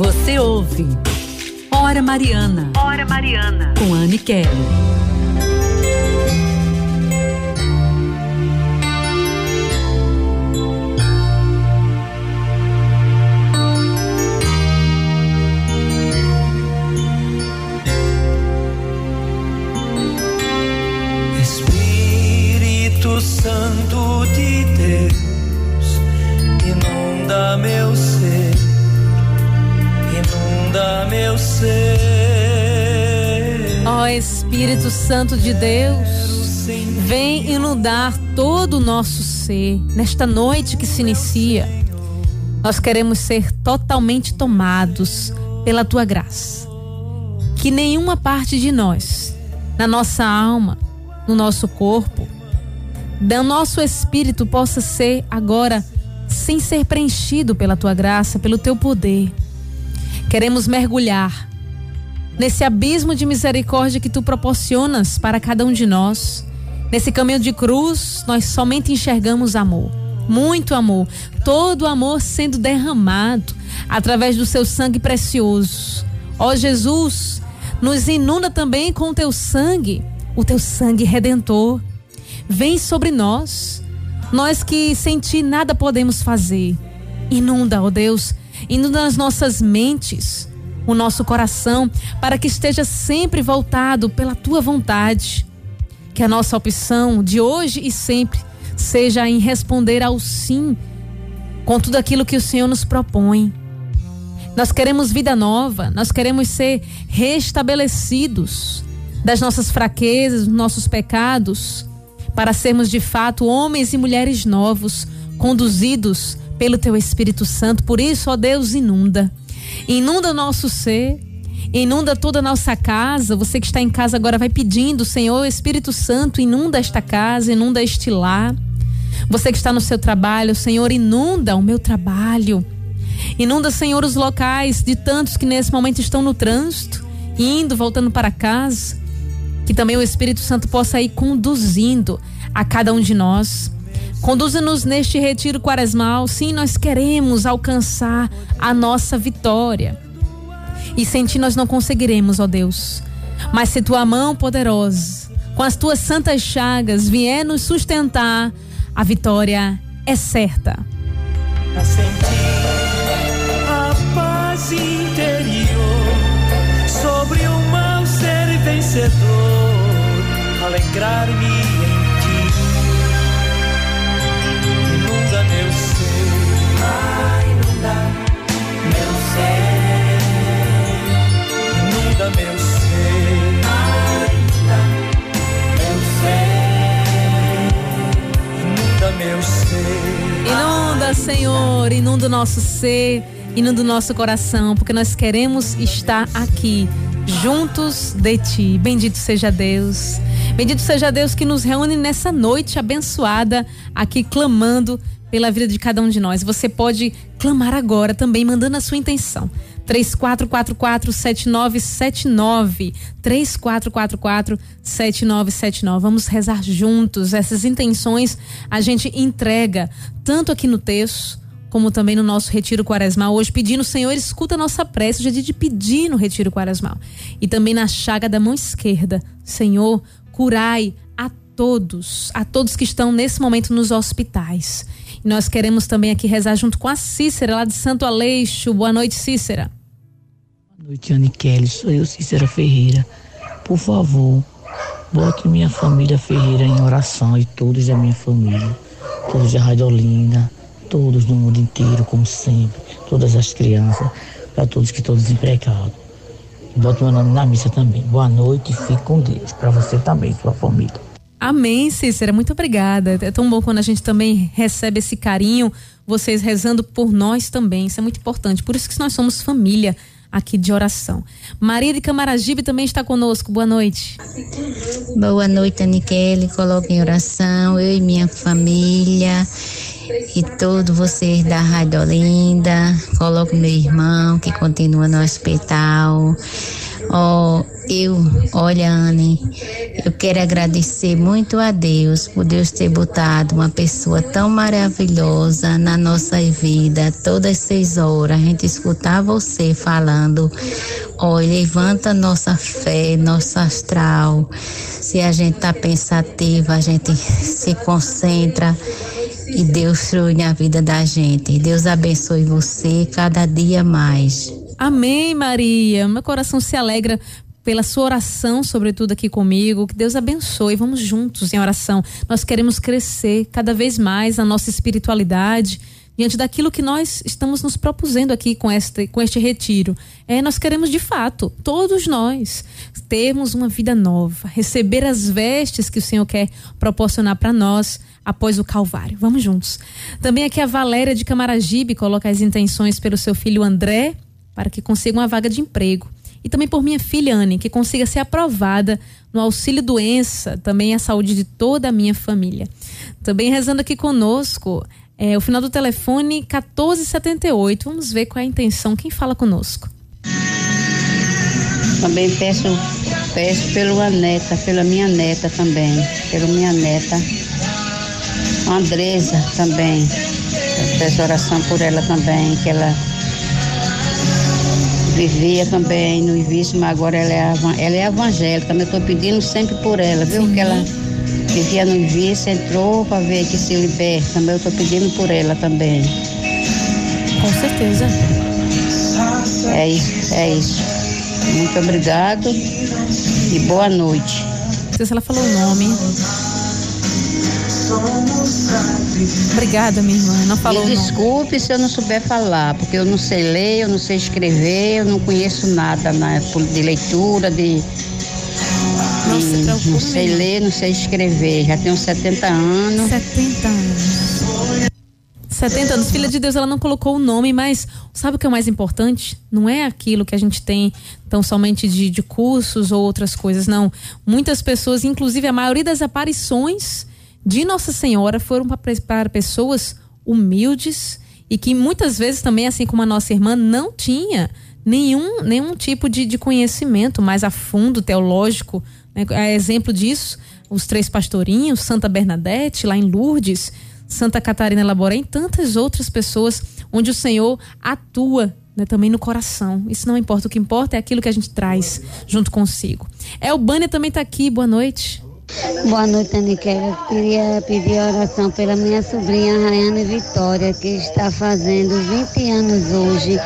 Você ouve Hora Mariana. Hora Mariana. Com Anne Kelly. Espírito Santo Espírito Santo de Deus, vem inundar todo o nosso ser nesta noite que se inicia. Nós queremos ser totalmente tomados pela tua graça. Que nenhuma parte de nós, na nossa alma, no nosso corpo, do nosso espírito possa ser agora sem ser preenchido pela tua graça, pelo teu poder. Queremos mergulhar nesse abismo de misericórdia que tu proporcionas para cada um de nós. Nesse caminho de cruz, nós somente enxergamos amor, muito amor, todo amor sendo derramado através do seu sangue precioso. Ó Jesus, nos inunda também com o teu sangue, o teu sangue redentor. Vem sobre nós, nós que sem ti nada podemos fazer. Inunda, ó Deus, inunda as nossas mentes, o nosso coração, para que esteja sempre voltado pela tua vontade. Que a nossa opção de hoje e sempre seja em responder ao sim com tudo aquilo que o Senhor nos propõe. Nós queremos vida nova, nós queremos ser restabelecidos das nossas fraquezas, dos nossos pecados, para sermos de fato homens e mulheres novos, conduzidos pelo teu Espírito Santo. Por isso, ó Deus, inunda. Inunda nosso ser, inunda toda a nossa casa. Você que está em casa agora vai pedindo, Senhor, Espírito Santo, inunda esta casa, inunda este lar. Você que está no seu trabalho, Senhor, inunda o meu trabalho. Inunda, Senhor, os locais de tantos que nesse momento estão no trânsito, indo, voltando para casa. Que também o Espírito Santo possa ir conduzindo a cada um de nós. Conduza-nos neste retiro quaresmal. Sim, nós queremos alcançar a nossa vitória. E sem ti nós não conseguiremos, ó Deus. Mas se tua mão poderosa, com as tuas santas chagas, vier nos sustentar, a vitória é certa. A sentir a paz interior sobre o mal ser vencedor, alegrar-me em ser, inunda meu ser. Inunda, Senhor, inunda o nosso ser, inunda o nosso coração, porque nós queremos estar aqui, juntos de Ti. Bendito seja Deus. Bendito seja Deus que nos reúne nessa noite abençoada, aqui clamando pela vida de cada um de nós. Você pode clamar agora também, mandando a sua intenção. 3444-7979. 3444-7979. Vamos rezar juntos. Essas intenções a gente entrega tanto aqui no texto como também no nosso retiro quaresmal. Hoje pedindo, Senhor, escuta a nossa prece, hoje é dia de pedir no retiro quaresmal. E também na chaga da mão esquerda, Senhor, curai a todos, a todos que estão nesse momento nos hospitais. E nós queremos também aqui rezar junto com a Cícera, lá de Santo Aleixo. Boa noite, Cícera. Boa noite, Anne Kelly. Sou eu, Cícera Ferreira. Por favor, bote minha família Ferreira em oração e todos da minha família. Todos da Rádio todos no mundo inteiro, como sempre. Todas as crianças, para todos que estão desempregados. Bote meu nome na missa também. Boa noite e fique com Deus. Para você também, sua família. Amém, Cícera. Muito obrigada. É tão bom quando a gente também recebe esse carinho, vocês rezando por nós também. Isso é muito importante. Por isso que nós somos família aqui de oração. Maria de Camaragibe também está conosco. Boa noite. Boa noite, Aniquele. Coloque em oração eu e minha família e todos vocês da Rádio Olinda. Coloque meu irmão que continua no hospital. Oh, eu, olha, Anne, eu quero agradecer muito a Deus por Deus ter botado uma pessoa tão maravilhosa na nossa vida, todas as seis horas, a gente escutar você falando. Olha, levanta nossa fé, nosso astral. Se a gente tá pensativa, a gente se concentra e Deus flui na vida da gente. Deus abençoe você cada dia mais. Amém, Maria. Meu coração se alegra pela sua oração, sobretudo aqui comigo. Que Deus abençoe. Vamos juntos em oração. Nós queremos crescer cada vez mais na nossa espiritualidade diante daquilo que nós estamos nos propusendo aqui com este, com este retiro. É, nós queremos de fato, todos nós, termos uma vida nova, receber as vestes que o Senhor quer proporcionar para nós após o Calvário. Vamos juntos. Também aqui a Valéria de Camaragibe coloca as intenções pelo seu filho André para que consiga uma vaga de emprego. E também por minha filha Anne, que consiga ser aprovada no auxílio doença, também a saúde de toda a minha família. Também rezando aqui conosco é, o final do telefone 1478. Vamos ver qual é a intenção. Quem fala conosco? Também peço, peço pela neta, pela minha neta também, pela minha neta. Andresa também. Peço oração por ela também, que ela vivia também no vício, mas agora ela é, ela é evangélica, mas eu estou pedindo sempre por ela, viu? Sim. Que ela vivia no vício, entrou para ver que se liberta. Também eu estou pedindo por ela também. Com certeza. É isso, é isso. Muito obrigado e boa noite. Não sei se ela falou o nome. Obrigada, minha irmã. Não falou. Me desculpe se eu não souber falar, porque eu não sei ler, eu não sei escrever, eu não conheço nada né, de leitura, de não se preocupe. Não sei ler, não sei escrever. Já tenho 70 anos. 70 anos. 70 anos. Filha de Deus, ela não colocou o nome, mas sabe o que é o mais importante? Não é aquilo que a gente tem tão somente de, de cursos ou outras coisas, não. Muitas pessoas, inclusive a maioria das aparições de Nossa Senhora foram para pessoas humildes e que muitas vezes também, assim como a nossa irmã, não tinha nenhum, nenhum tipo de, de conhecimento mais a fundo teológico né? É exemplo disso, os três pastorinhos, Santa Bernadette, lá em Lourdes, Santa Catarina Laboré e tantas outras pessoas onde o Senhor atua né, também no coração. Isso não importa, o que importa é aquilo que a gente traz junto consigo. É o Bânia também está aqui, boa noite. Boa noite, Aniquela. Queria pedir oração pela minha sobrinha Rayane Vitória, que está fazendo 20 anos hoje.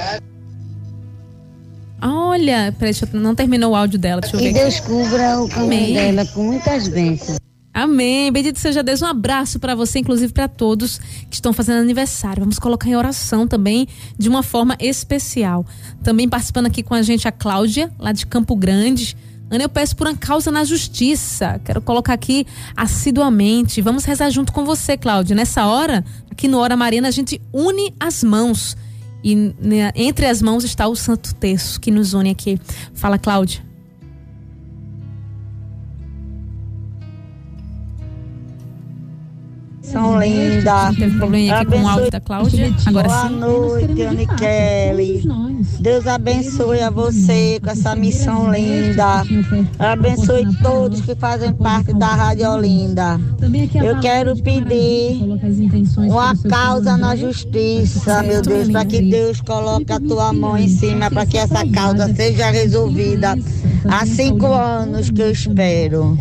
Olha, peraí, eu, não terminou o áudio dela. Deixa eu ver. Que Deus cubra o caminho dela com muitas bênçãos. Amém. Bendito seja Deus. Um abraço para você, inclusive para todos que estão fazendo aniversário. Vamos colocar em oração também de uma forma especial. Também participando aqui com a gente a Cláudia, lá de Campo Grande. Ana, eu peço por uma causa na justiça. Quero colocar aqui assiduamente. Vamos rezar junto com você, Cláudia. Nessa hora, aqui no Hora Mariana, a gente une as mãos e né, entre as mãos está o Santo Terço que nos une aqui. Fala, Cláudia. São lindas. Teve problema aqui com o áudio da Cláudia. Agora Boa sim. noite, Anne Kelly. Deus abençoe a você com essa missão linda. Abençoe todos que fazem parte da Rádio Olinda. Eu quero pedir uma causa na justiça, meu Deus, para que Deus coloque a tua mão em cima para que essa causa seja resolvida. Há cinco anos que eu espero.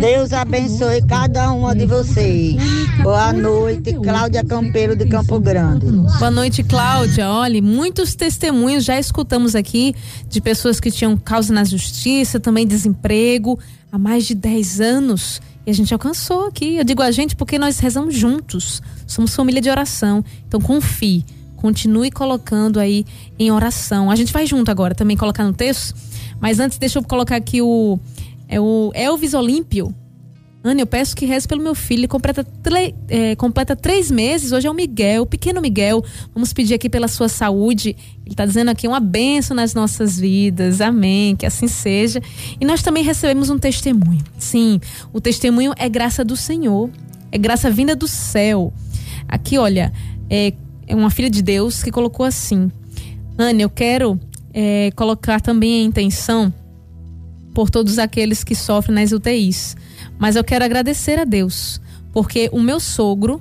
Deus abençoe cada uma de vocês. Boa noite, Cláudia Campeiro de Campo Grande. Boa noite, Cláudia. Olha, muitos testemunhos já escutamos aqui de pessoas que tinham causa na justiça, também desemprego, há mais de 10 anos. E a gente alcançou aqui. Eu digo a gente porque nós rezamos juntos. Somos família de oração. Então confie. Continue colocando aí em oração. A gente vai junto agora também colocar no texto. Mas antes, deixa eu colocar aqui o. É o Elvis Olímpio. Ana, eu peço que reze pelo meu filho. Ele completa, é, completa três meses. Hoje é o Miguel, o pequeno Miguel. Vamos pedir aqui pela sua saúde. Ele está dizendo aqui uma benção nas nossas vidas. Amém. Que assim seja. E nós também recebemos um testemunho. Sim, o testemunho é graça do Senhor. É graça vinda do céu. Aqui, olha, é, é uma filha de Deus que colocou assim: Ana, eu quero é, colocar também a intenção por todos aqueles que sofrem nas UTIs. Mas eu quero agradecer a Deus, porque o meu sogro,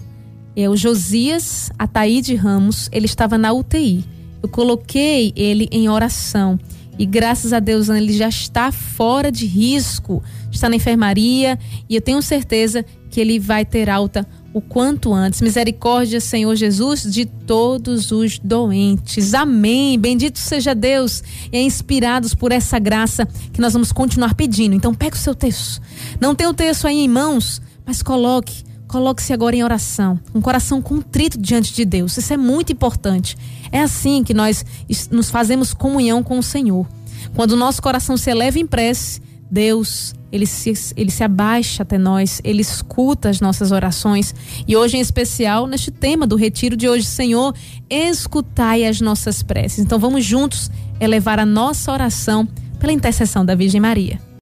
é o Josias Ataíde Ramos, ele estava na UTI. Eu coloquei ele em oração. E graças a Deus ele já está fora de risco, está na enfermaria e eu tenho certeza que ele vai ter alta o quanto antes. Misericórdia, Senhor Jesus, de todos os doentes. Amém. Bendito seja Deus. E é inspirados por essa graça que nós vamos continuar pedindo. Então, pega o seu texto. Não tem o texto aí em mãos, mas coloque. Coloque-se agora em oração, um coração contrito diante de Deus. Isso é muito importante. É assim que nós nos fazemos comunhão com o Senhor. Quando o nosso coração se eleva em prece, Deus ele se, ele se abaixa até nós, ele escuta as nossas orações. E hoje, em especial, neste tema do retiro de hoje, Senhor, escutai as nossas preces. Então, vamos juntos elevar a nossa oração pela intercessão da Virgem Maria.